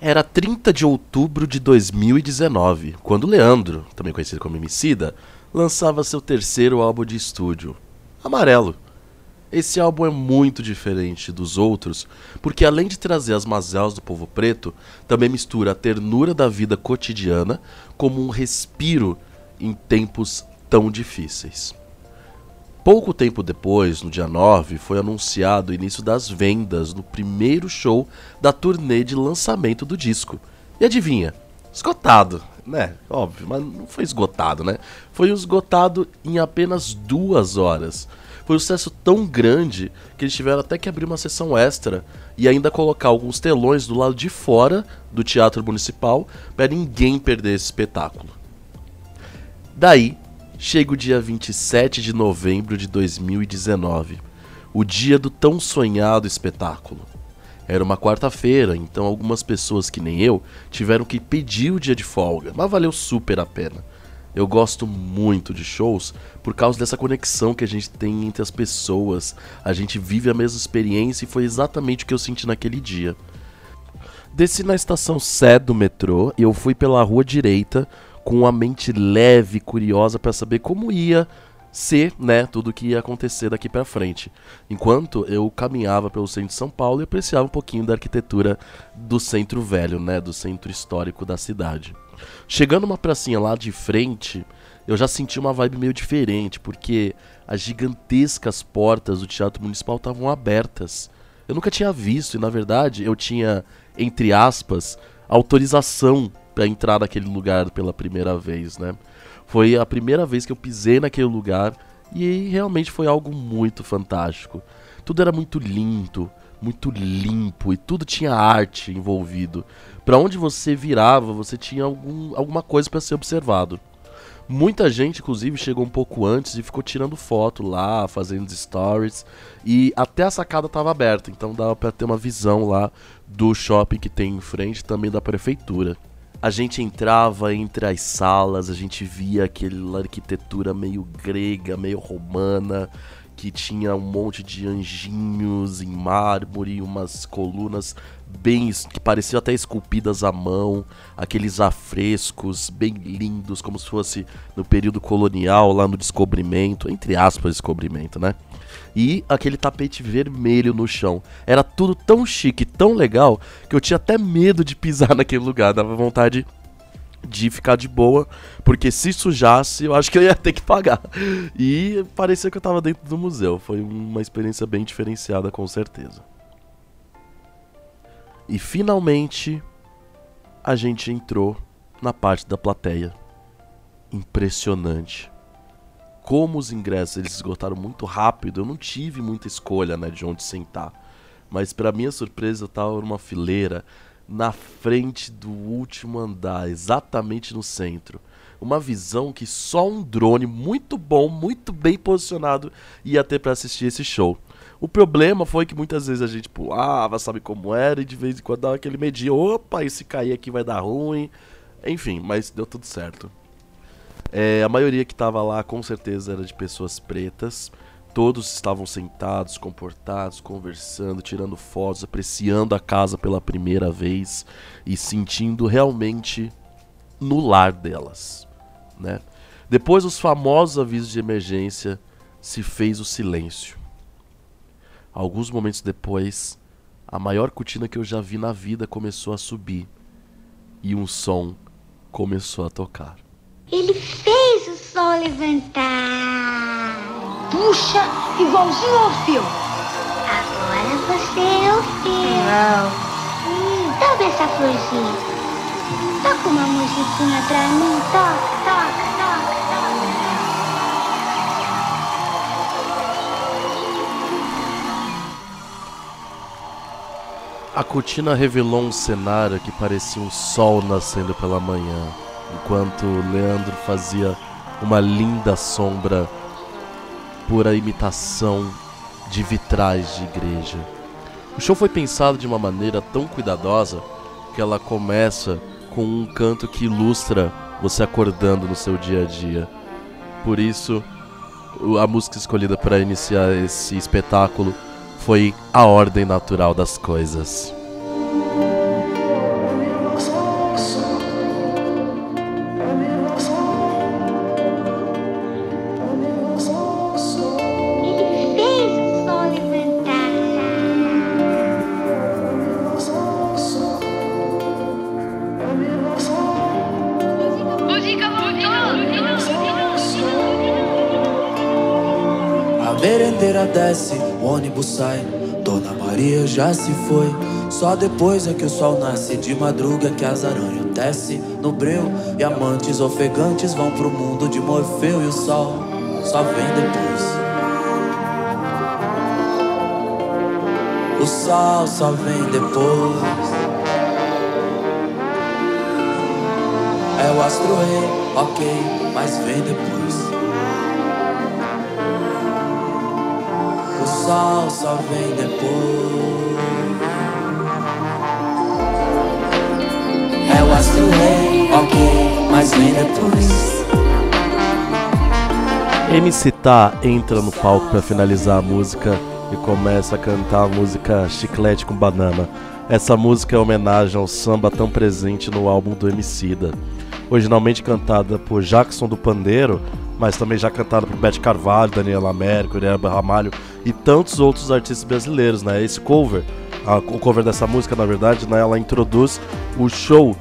Era 30 de outubro de 2019, quando Leandro, também conhecido como Emicida, lançava seu terceiro álbum de estúdio, Amarelo. Esse álbum é muito diferente dos outros, porque além de trazer as mazelas do povo preto, também mistura a ternura da vida cotidiana como um respiro em tempos tão difíceis. Pouco tempo depois, no dia 9, foi anunciado o início das vendas no primeiro show da turnê de lançamento do disco. E adivinha? Esgotado, né? Óbvio, mas não foi esgotado, né? Foi esgotado em apenas duas horas. Foi um sucesso tão grande que eles tiveram até que abrir uma sessão extra e ainda colocar alguns telões do lado de fora do Teatro Municipal para ninguém perder esse espetáculo. Daí, chega o dia 27 de novembro de 2019, o dia do tão sonhado espetáculo. Era uma quarta-feira, então algumas pessoas que nem eu tiveram que pedir o dia de folga, mas valeu super a pena. Eu gosto muito de shows por causa dessa conexão que a gente tem entre as pessoas. A gente vive a mesma experiência e foi exatamente o que eu senti naquele dia. Desci na estação Sé do metrô e eu fui pela rua direita com a mente leve curiosa para saber como ia ser, né, tudo que ia acontecer daqui para frente. Enquanto eu caminhava pelo centro de São Paulo e apreciava um pouquinho da arquitetura do centro velho, né, do centro histórico da cidade. Chegando uma pracinha lá de frente, eu já senti uma vibe meio diferente, porque as gigantescas portas do Teatro Municipal estavam abertas. Eu nunca tinha visto e na verdade eu tinha, entre aspas, autorização para entrar naquele lugar pela primeira vez, né? Foi a primeira vez que eu pisei naquele lugar e realmente foi algo muito fantástico. Tudo era muito lindo, muito limpo e tudo tinha arte envolvido. Para onde você virava, você tinha algum, alguma coisa para ser observado. Muita gente, inclusive, chegou um pouco antes e ficou tirando foto lá, fazendo stories. E até a sacada estava aberta, então dava para ter uma visão lá do shopping que tem em frente, também da prefeitura. A gente entrava entre as salas, a gente via aquela arquitetura meio grega, meio romana, que tinha um monte de anjinhos em mármore, umas colunas bem que pareciam até esculpidas à mão, aqueles afrescos bem lindos, como se fosse no período colonial, lá no descobrimento, entre aspas, descobrimento, né? E aquele tapete vermelho no chão. Era tudo tão chique, tão legal, que eu tinha até medo de pisar naquele lugar, dava vontade de ficar de boa, porque se sujasse, eu acho que eu ia ter que pagar. E parecia que eu tava dentro do museu. Foi uma experiência bem diferenciada, com certeza. E finalmente a gente entrou na parte da plateia. Impressionante. Como os ingressos eles esgotaram muito rápido, eu não tive muita escolha, né, de onde sentar. Mas para minha surpresa, eu tava numa fileira na frente do último andar, exatamente no centro. Uma visão que só um drone muito bom, muito bem posicionado ia ter para assistir esse show. O problema foi que muitas vezes a gente pulava, sabe como era, e de vez em quando dava aquele medinho, opa, e se cair aqui vai dar ruim. Enfim, mas deu tudo certo. É, a maioria que estava lá com certeza era de pessoas pretas. Todos estavam sentados, comportados, conversando, tirando fotos, apreciando a casa pela primeira vez e sentindo realmente no lar delas, né? Depois dos famosos avisos de emergência, se fez o silêncio. Alguns momentos depois, a maior cortina que eu já vi na vida começou a subir e um som começou a tocar. Ele fez o sol levantar. Puxa, igualzinho ao filme. Agora você é o filme. Não. Hum, toca essa florzinha. Toca uma musiquinha pra mim. Toca, toca, toca, toca. A cortina revelou um cenário que parecia um sol nascendo pela manhã, enquanto Leandro fazia uma linda sombra pura imitação de vitrais de igreja. O show foi pensado de uma maneira tão cuidadosa que ela começa com um canto que ilustra você acordando no seu dia a dia. Por isso, a música escolhida para iniciar esse espetáculo foi A Ordem Natural das Coisas. Sai. Dona Maria já se foi. Só depois é que o sol nasce de madruga que as aranhas desce no breu e amantes ofegantes vão pro mundo de Morfeu e o sol só vem depois. O sol só vem depois. É o astro rei, ok, mas vem depois. Sol só vem depois. É o astro rei, ok, mas vem depois. MC Tá entra no palco para finalizar a música e começa a cantar a música Chiclete com Banana. Essa música é homenagem ao samba tão presente no álbum do Emicida. Originalmente cantada por Jackson do Pandeiro, mas também já cantada por Beth Carvalho, Daniela Américo, Uriel Ramalho e tantos outros artistas brasileiros, né? Esse cover, a, o cover dessa música, na verdade, né, ela introduz o show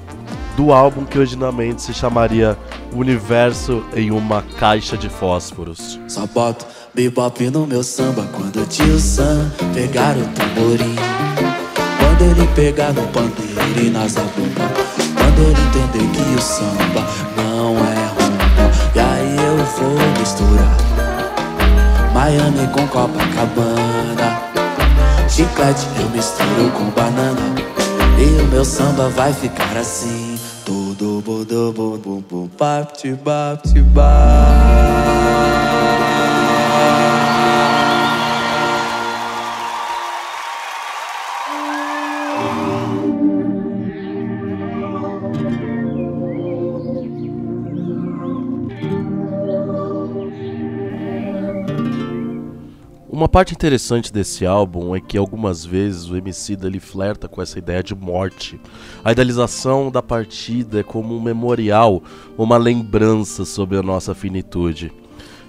do álbum que originalmente se chamaria Universo em uma Caixa de Fósforos. Só boto bebop no meu samba quando o tio Sam pegar o tamborim. Quando ele pegar no pandeiro e nas zabumba. Quando ele entender que o samba não é vou misturar Miami com Copacabana. Chiclete eu misturo com banana. E o meu samba vai ficar assim. Tudo budu bum bum bum bap Uma parte interessante desse álbum é que algumas vezes o MC ele flerta com essa ideia de morte. A idealização da partida é como um memorial, uma lembrança sobre a nossa finitude.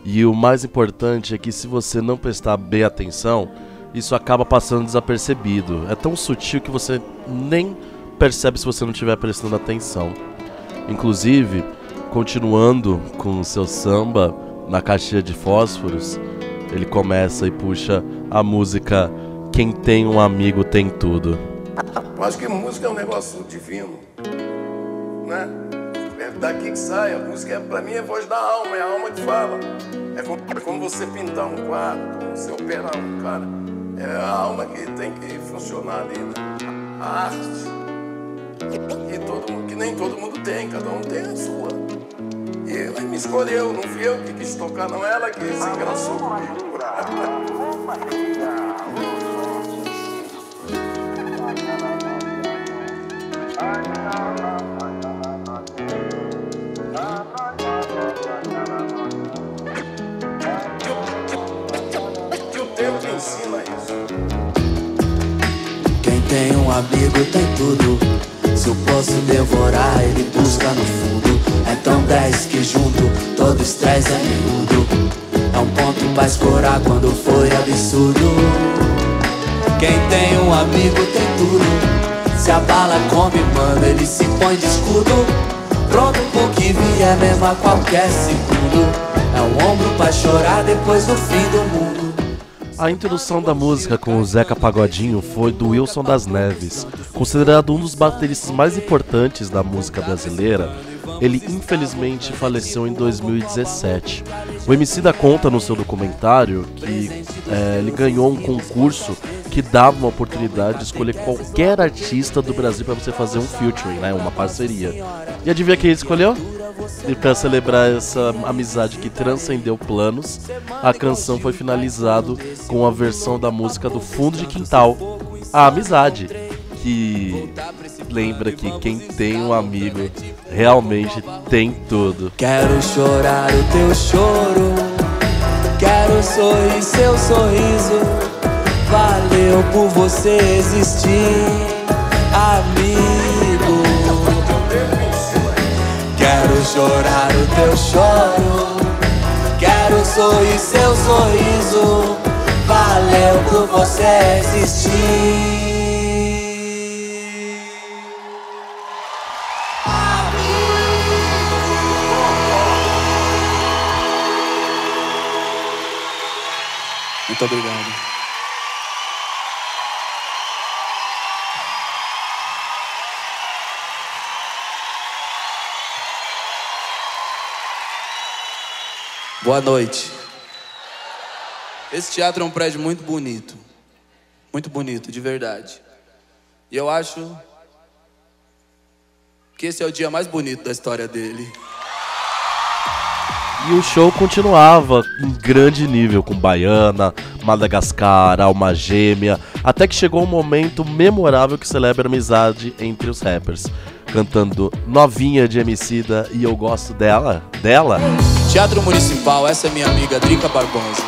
E o mais importante é que se você não prestar bem atenção, isso acaba passando desapercebido. É tão sutil que você nem percebe se você não estiver prestando atenção. Inclusive, continuando com o seu samba na caixinha de fósforos, ele começa e puxa a música Quem tem um amigo tem tudo. Eu acho que música é um negócio divino, né? É daqui que sai, a música é, pra mim é voz da alma, é a alma que fala. É como, é como você pintar um quadro, como você operar um cara. É a alma que tem que funcionar ali, né? A arte. Que, todo, que nem todo mundo tem, cada um tem a sua. E ela me escolheu, não fui eu que quis tocar, não ela que se engraçou. Que o tempo ensina isso. Quem tem um amigo tem tudo. Se eu posso devorar, ele busca no fundo. É tão 10 que junto todo estresse é miúdo. É um ponto pra escorar quando foi absurdo. Quem tem um amigo tem tudo. Se a bala come, mano, ele se põe de escudo. Pronto pro que vier mesmo a qualquer segundo. É um ombro pra chorar depois do fim do mundo. A introdução da música com o Zeca Pagodinho foi do Wilson das Neves, considerado um dos bateristas mais importantes da música brasileira. Ele infelizmente faleceu em 2017. O MC da conta no seu documentário que é, ele ganhou um concurso que dava uma oportunidade de escolher qualquer artista do Brasil para você fazer um featuring, né, uma parceria. E adivinha quem ele escolheu? E para celebrar essa amizade que transcendeu planos, a canção foi finalizado com a versão da música do Fundo de Quintal, A Amizade, que lembra que quem tem um amigo realmente tem tudo. Quero chorar o teu choro, quero sorrir seu sorriso. Valeu por você existir, amigo. Chorar o teu choro, quero sorrir seu sorriso. Valeu por você existir. Muito obrigado. Boa noite. Esse teatro é um prédio muito bonito. Muito bonito, de verdade. E eu acho que esse é o dia mais bonito da história dele. E o show continuava em grande nível com Baiana, Madagascar, Alma Gêmea, até que chegou um momento memorável que celebra a amizade entre os rappers, cantando Novinha de Emicida e Eu Gosto Dela, dela. Teatro Municipal, essa é minha amiga Drica Barbosa.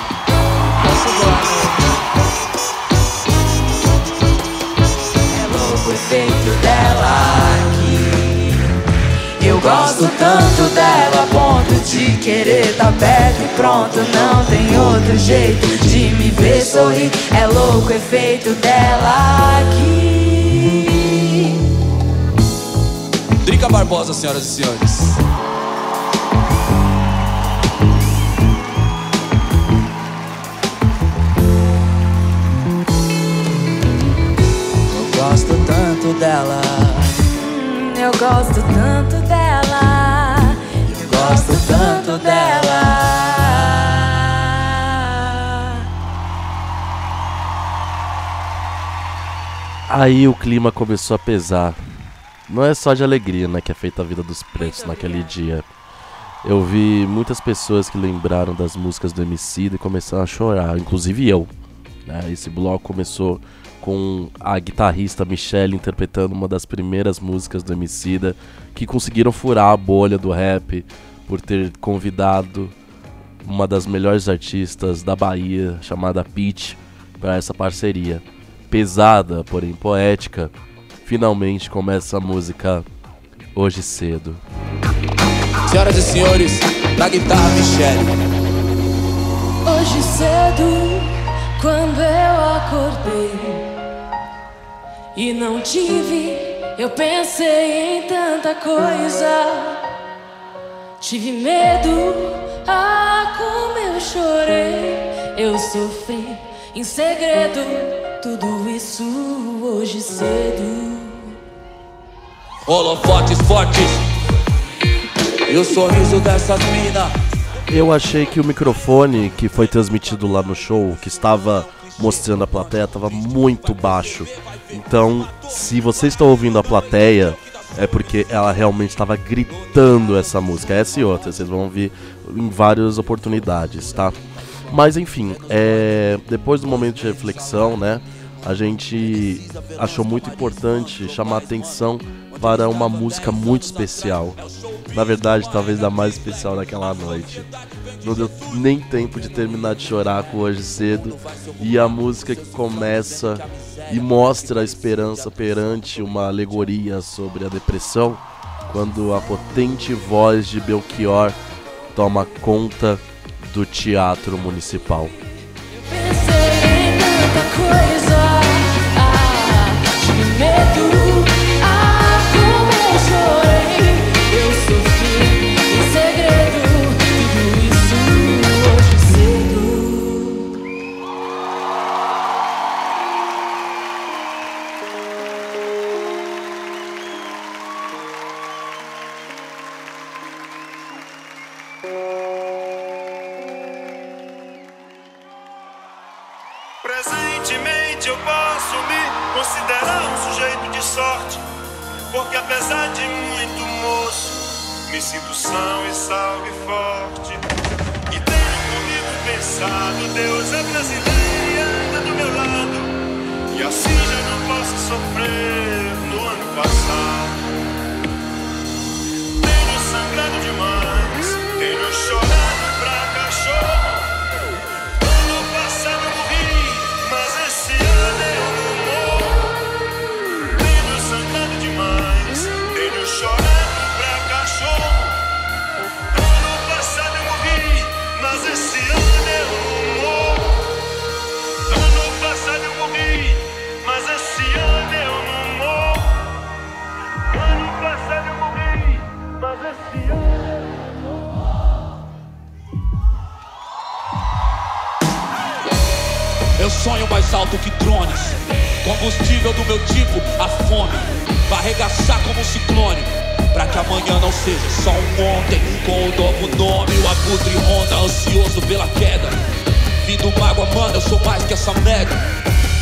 o efeito dela aqui. Eu gosto tanto dela a ponto de querer tá perto e pronto. Não tem outro jeito de me ver sorrir. É louco o efeito dela aqui. Drica Barbosa, senhoras e senhores. Eu gosto tanto dela. Hum, eu gosto tanto dela. Eu gosto tanto dela. Aí o clima começou a pesar. Não é só de alegria, né, que é feita a vida dos pretos naquele dia. Eu vi muitas pessoas que lembraram das músicas do MC e começaram a chorar, inclusive eu. né? Esse bloco começou com a guitarrista Michelle interpretando uma das primeiras músicas do Emicida, que conseguiram furar a bolha do rap por ter convidado uma das melhores artistas da Bahia, chamada Peach, para essa parceria. Pesada, porém poética, finalmente começa a música Hoje Cedo. Senhoras e senhores, na guitarra Michelle. Hoje cedo, quando eu acordei e não tive, eu pensei em tanta coisa. Tive medo, ah, como eu chorei. Eu sofri em segredo, tudo isso hoje cedo. Holofotes fortes. E o sorriso dessas mina. Eu achei que o microfone que foi transmitido lá no show, que estava mostrando a plateia, estava muito baixo. Então, se vocês estão ouvindo a plateia, é porque ela realmente estava gritando essa música. Essa e outra, vocês vão ouvir em várias oportunidades, tá? Mas enfim, é, depois do momento de reflexão, né? A gente achou muito importante chamar atenção para uma música muito especial. Na verdade, talvez a mais especial daquela noite. Não deu nem tempo de terminar de chorar com hoje cedo. E a música que começa e mostra a esperança perante uma alegoria sobre a depressão, quando a potente voz de Belchior toma conta do teatro municipal. Pensei em tanta coisa. Alto que drones. Combustível do meu tipo, a fome. Vai arregaçar como um ciclone. Pra que amanhã não seja só um ontem. Com um novo nome, o abutre ronda Ansioso pela queda. Vindo mágoa, mano, eu sou mais que essa merda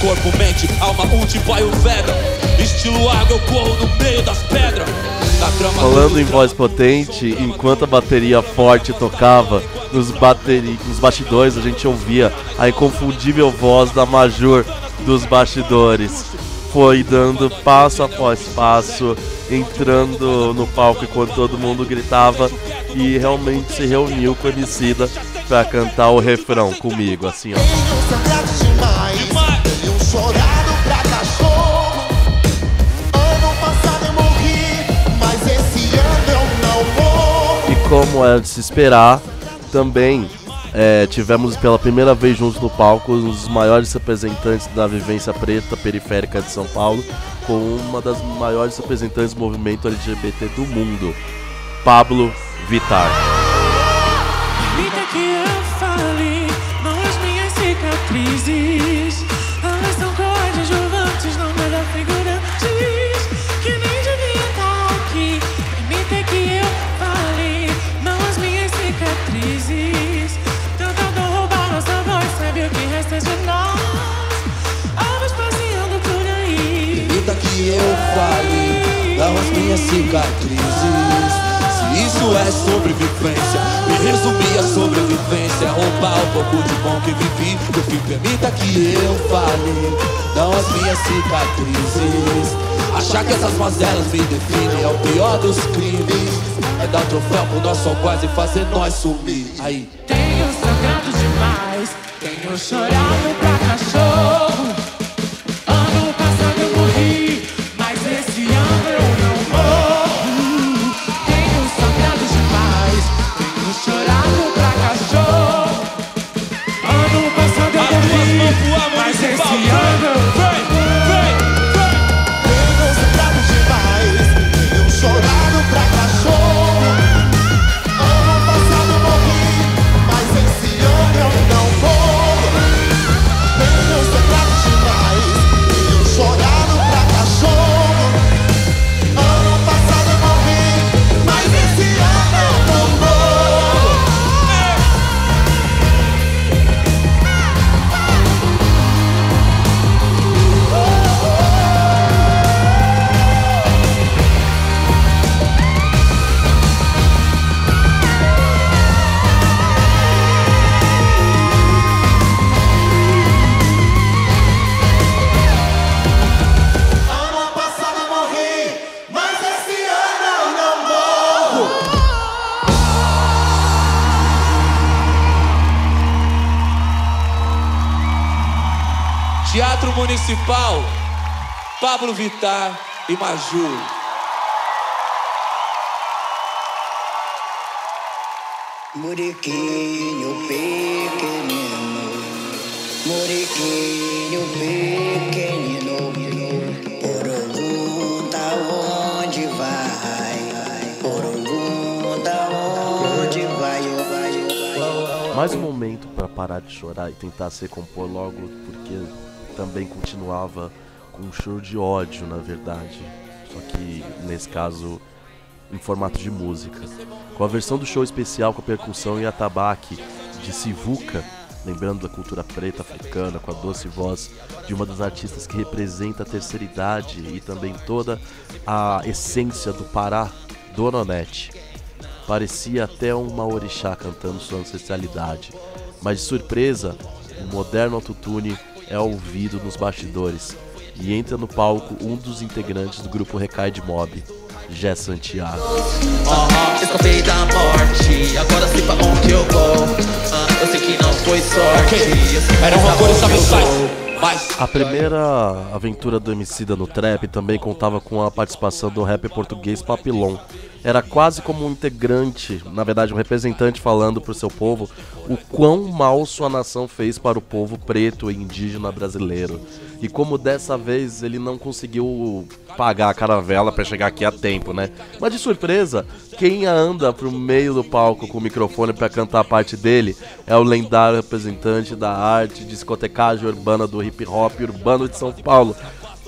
Corpo, mente, alma, ulti, vai o Veda Estilo água, eu corro no meio das pedras. Falando em voz potente, enquanto a bateria forte tocava, nos, bateri nos bastidores a gente ouvia a inconfundível voz da Major dos bastidores. Foi dando passo após passo, entrando no palco enquanto todo mundo gritava e realmente se reuniu com a Emicida pra cantar o refrão comigo, assim ó. E como é de se esperar, também é, tivemos pela primeira vez juntos no palco um dos maiores representantes da vivência preta periférica de São Paulo, com uma das maiores representantes do movimento LGBT do mundo, Pablo Vittar. Cicatrizes. Achar que essas mazelas me definem É o pior dos crimes. É dar troféu pro nosso algoz e fazer nós sumir. Aí. Tenho sangrado demais Tenho chorado pra cachorro Municipal, Pablo Vittar e Maju. Muriquinho pequenino, Muriquinho pequenino, pergunta onde vai, pergunta onde vai, vai. Mais um momento para parar de chorar e tentar se recompor logo, porque também continuava com um choro de ódio, na verdade. Só que nesse caso em formato de música. Com a versão do show especial com a percussão e atabaque de Sivuca, lembrando da cultura preta africana, com a doce voz de uma das artistas que representa a terceira idade e também toda a essência do Pará, Dona Onete. Parecia até uma orixá cantando sua ancestralidade, mas de surpresa, um moderno autotune é ouvido nos bastidores e entra no palco um dos integrantes do grupo Recai de Mob, Jé Santiago. Escapei da morte, agora sei pra onde eu vou. Uh, eu sei que não foi sorte. Okay. Era uma cor a primeira aventura do Emicida no trap também contava com a participação do rapper português Papilon, era quase como um integrante, na verdade um representante falando pro seu povo o quão mal sua nação fez para o povo preto e indígena brasileiro. E como dessa vez ele não conseguiu pagar a caravela para chegar aqui a tempo, né? Mas de surpresa, quem anda pro meio do palco com o microfone para cantar a parte dele é o lendário representante da arte discotecagem urbana do hip hop urbano de São Paulo,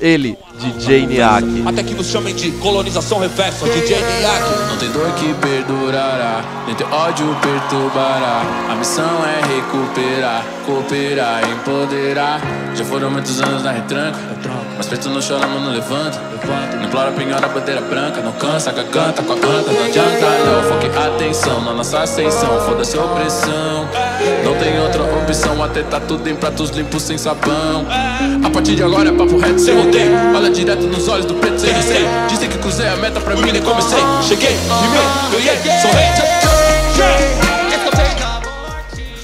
ele, DJ Niak. Até que nos chamem de colonização reversa, DJ Niak. Não tem dor que perdurará, nem teu ódio perturbará. A missão é recuperar, cooperar, empoderar. Já foram muitos anos na retranca, mas preto não chora, mano, levanta. Não implora penhora, bandeira branca, não cansa, canta com a planta, não adianta não. Foque atenção na nossa ascensão, foda-se a opressão. Não tem outra opção, até tá tudo em pratos limpos sem sabão. A partir de agora é papo reto, sem rodeio. Olha direto nos olhos do preto sem receio. Dizem que cruzei a meta pra mim, nem comecei. Cheguei, rimei, ganhei, sou rei.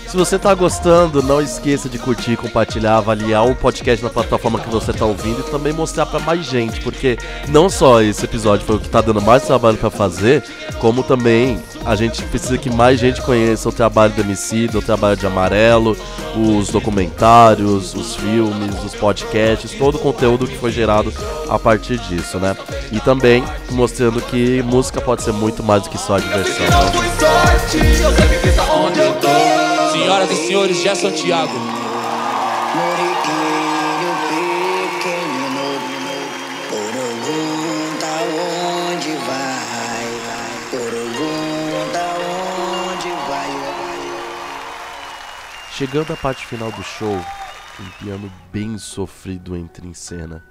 Se você tá gostando, não esqueça de curtir, compartilhar, avaliar o podcast na plataforma que você tá ouvindo e também mostrar para mais gente, porque não só esse episódio foi o que tá dando mais trabalho para fazer, como também a gente precisa que mais gente conheça o trabalho do MC, o trabalho de Amarelo, os documentários, os filmes, os podcasts, todo o conteúdo que foi gerado a partir disso, né? E também mostrando que música pode ser muito mais do que só diversão. Né? Senhoras e senhores, Jé Santiago. Chegando à parte final do show, um piano bem sofrido entra em cena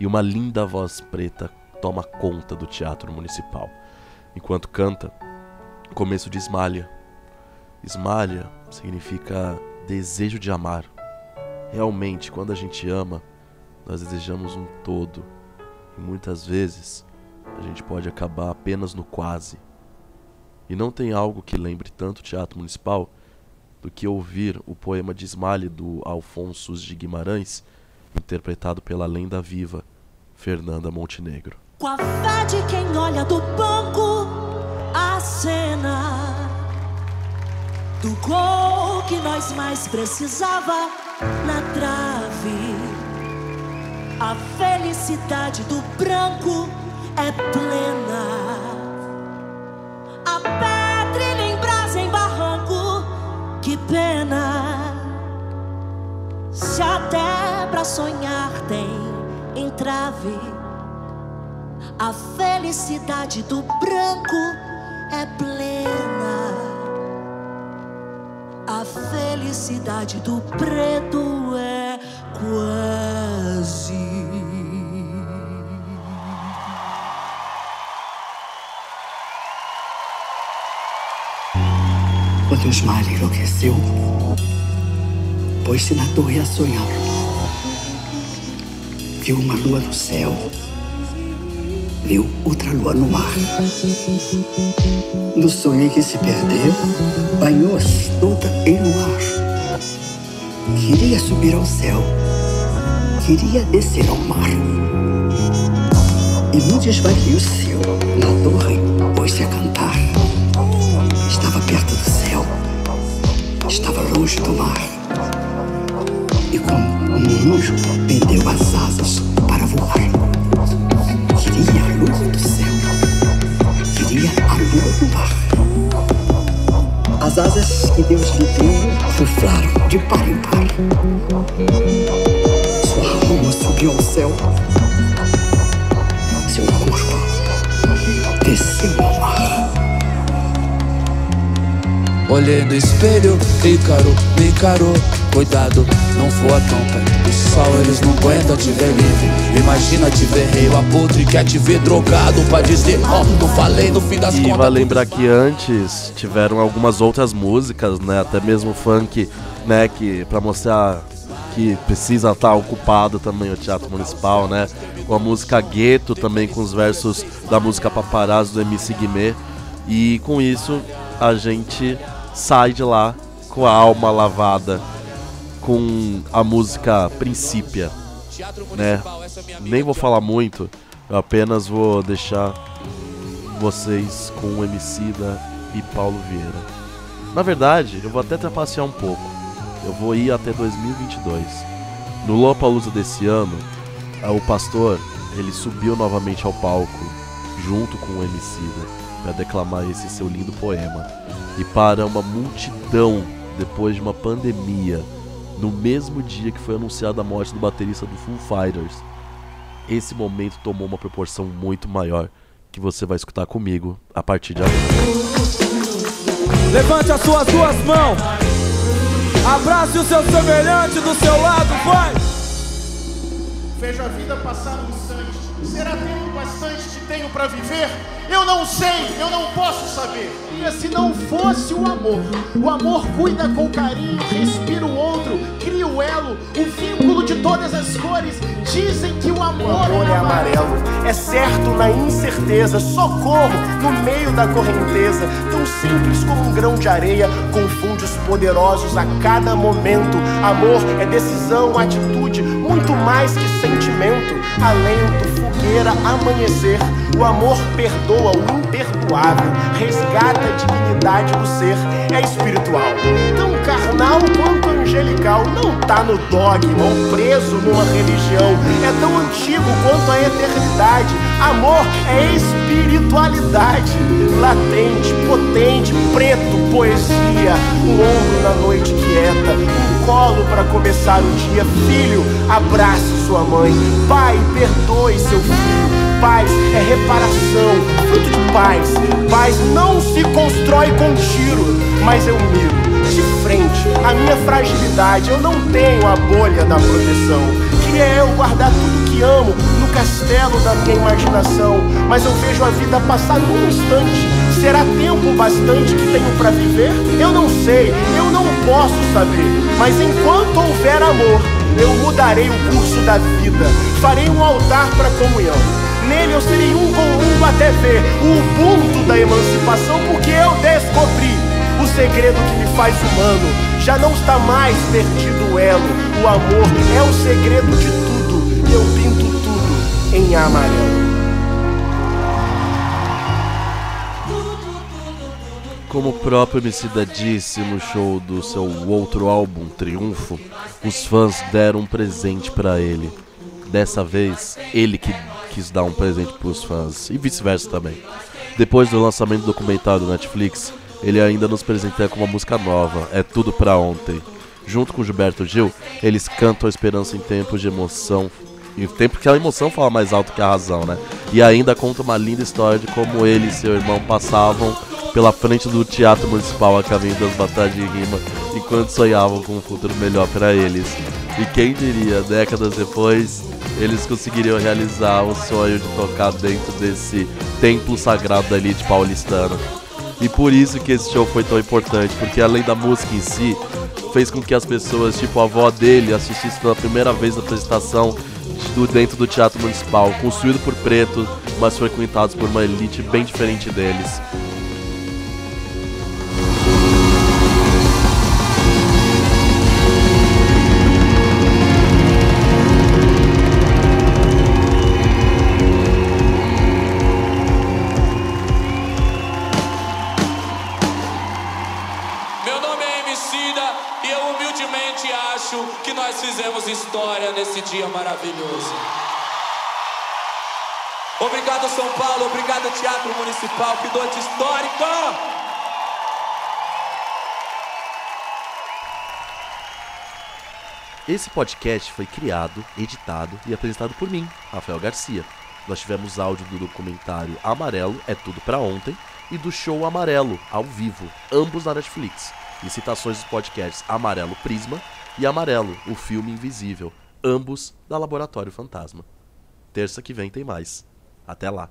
e uma linda voz preta toma conta do teatro municipal. Enquanto canta, começo de Esmalha. Esmalha significa desejo de amar. Realmente, quando a gente ama, nós desejamos um todo. E muitas vezes a gente pode acabar apenas no quase. E não tem algo que lembre tanto o teatro municipal do que ouvir o poema de Esmalhe do Alfonso de Guimarães, interpretado pela lenda viva Fernanda Montenegro. Com a fé de quem olha do banco a cena do gol que nós mais precisava na trave. A felicidade do branco é plena. A pena. Se até pra sonhar tem entrave. A felicidade do branco é plena. A felicidade do preto Quando Osmar enlouqueceu, pôs-se na torre a sonhar. Viu uma lua no céu, viu outra lua no mar. No sonho em que se perdeu, banhou-se toda em luar. Queria subir ao céu, queria descer ao mar. E num desvario seu, na torre, pôs-se a cantar. Perto do céu, estava longe do mar. E como um anjo, pendeu as asas para voar. Queria a lua do céu, queria a lua do mar. As asas que Deus lhe deu ruflaram de par em par. Olhei no espelho, Ícaro me encarou. Cuidado, não voa tão perto do sol, eles não aguentam te ver livre. Imagina te ver rei, o abutre quer te ver drogado pra dizer, ó, oh, não falei no fim das E contas. vai lembrar que antes tiveram algumas outras músicas, né? Até mesmo funk, né? Que para mostrar que precisa estar ocupado também o Teatro Municipal, né? Com a música Gueto também com os versos da música Paparazzo do MC Guimê. E com isso a gente sai de lá com a alma lavada com a música Princípia, né? Nem vou falar muito, eu apenas vou deixar vocês com o Emicida e Paulo Vieira. Na verdade, eu vou até trapacear um pouco. Eu vou ir até 2022. No Lollapalooza desse ano, o pastor, ele subiu novamente ao palco junto com o Emicida para declamar esse seu lindo poema. E para uma multidão depois de uma pandemia, no mesmo dia que foi anunciada a morte do baterista do Foo Fighters, esse momento tomou uma proporção muito maior que você vai escutar comigo a partir de agora. Levante as suas duas mãos. Abrace o seu semelhante do seu lado, vai. Vejo a vida passar um. Será tempo bastante que tenho para viver? Eu não sei, eu não posso saber. E se não fosse o amor, o amor cuida com carinho, respira o outro, cria o elo, o vínculo de todas as cores. Dizem que o amor, o amor é amarelo, é certo na incerteza, socorro no meio da correnteza. Tão simples como um grão de areia, confunde os poderosos a cada momento. Amor é decisão, atitude, muito mais que sentimento, alento, fogueira, amanhecer. O amor perdoa o imperdoável, resgata a dignidade do ser, é espiritual. Tão carnal quanto angelical, não tá no dogma ou preso numa religião. É tão antigo quanto a eternidade. Amor é espiritualidade, latente, potente, preto, poesia. Um ombro na noite quieta, um colo para começar o dia. Filho, abrace sua mãe. Pai, perdoe seu filho. Paz é reparação, fruto de paz. Paz não se constrói com tiro, mas eu miro de frente a minha fragilidade. Eu não tenho a bolha da proteção. Queria eu guardar tudo que amo no castelo da minha imaginação, mas eu vejo a vida passar num instante. Será tempo bastante que tenho para viver? Eu não sei, eu não posso saber. Mas enquanto houver amor, eu mudarei o curso da vida. Farei um altar para comunhão. Nele eu serei um com mundo até ver o Ubuntu da emancipação, porque eu descobri o segredo que me faz humano. Já não está mais perdido o elo. O amor é o segredo de tudo. Eu pinto tudo em amarelo. Como o próprio Emicida disse no show do seu outro álbum, Triunfo, os fãs deram um presente para ele. Dessa vez, ele que quis dar um presente pros fãs, e vice-versa também. Depois do lançamento do documentário do Netflix, ele ainda nos presenteia com uma música nova, É Tudo Pra Ontem. Junto com Gilberto Gil, eles cantam a esperança em tempos de emoção, em tempo que a emoção fala mais alto que a razão, né? E ainda conta uma linda história de como ele e seu irmão passavam pela frente do Teatro Municipal a caminho das batalhas de rima enquanto sonhavam com um futuro melhor para eles. E quem diria, décadas depois, eles conseguiriam realizar o sonho de tocar dentro desse templo sagrado da elite paulistana. E por isso que esse show foi tão importante, porque além da música em si, fez com que as pessoas, tipo a avó dele, assistissem pela primeira vez a apresentação do dentro do Teatro Municipal, construído por pretos, mas frequentados por uma elite bem diferente deles. Obrigado São Paulo, obrigado Teatro Municipal, que noite histórica! Esse podcast foi criado, editado e apresentado por mim, Rafael Garcia. Nós tivemos áudio do documentário Amarelo é Tudo Pra Ontem e do show Amarelo, ao vivo, ambos na Netflix. E citações dos podcasts Amarelo Prisma e Amarelo, o filme invisível, ambos da Laboratório Fantasma. Terça que vem tem mais. Até lá.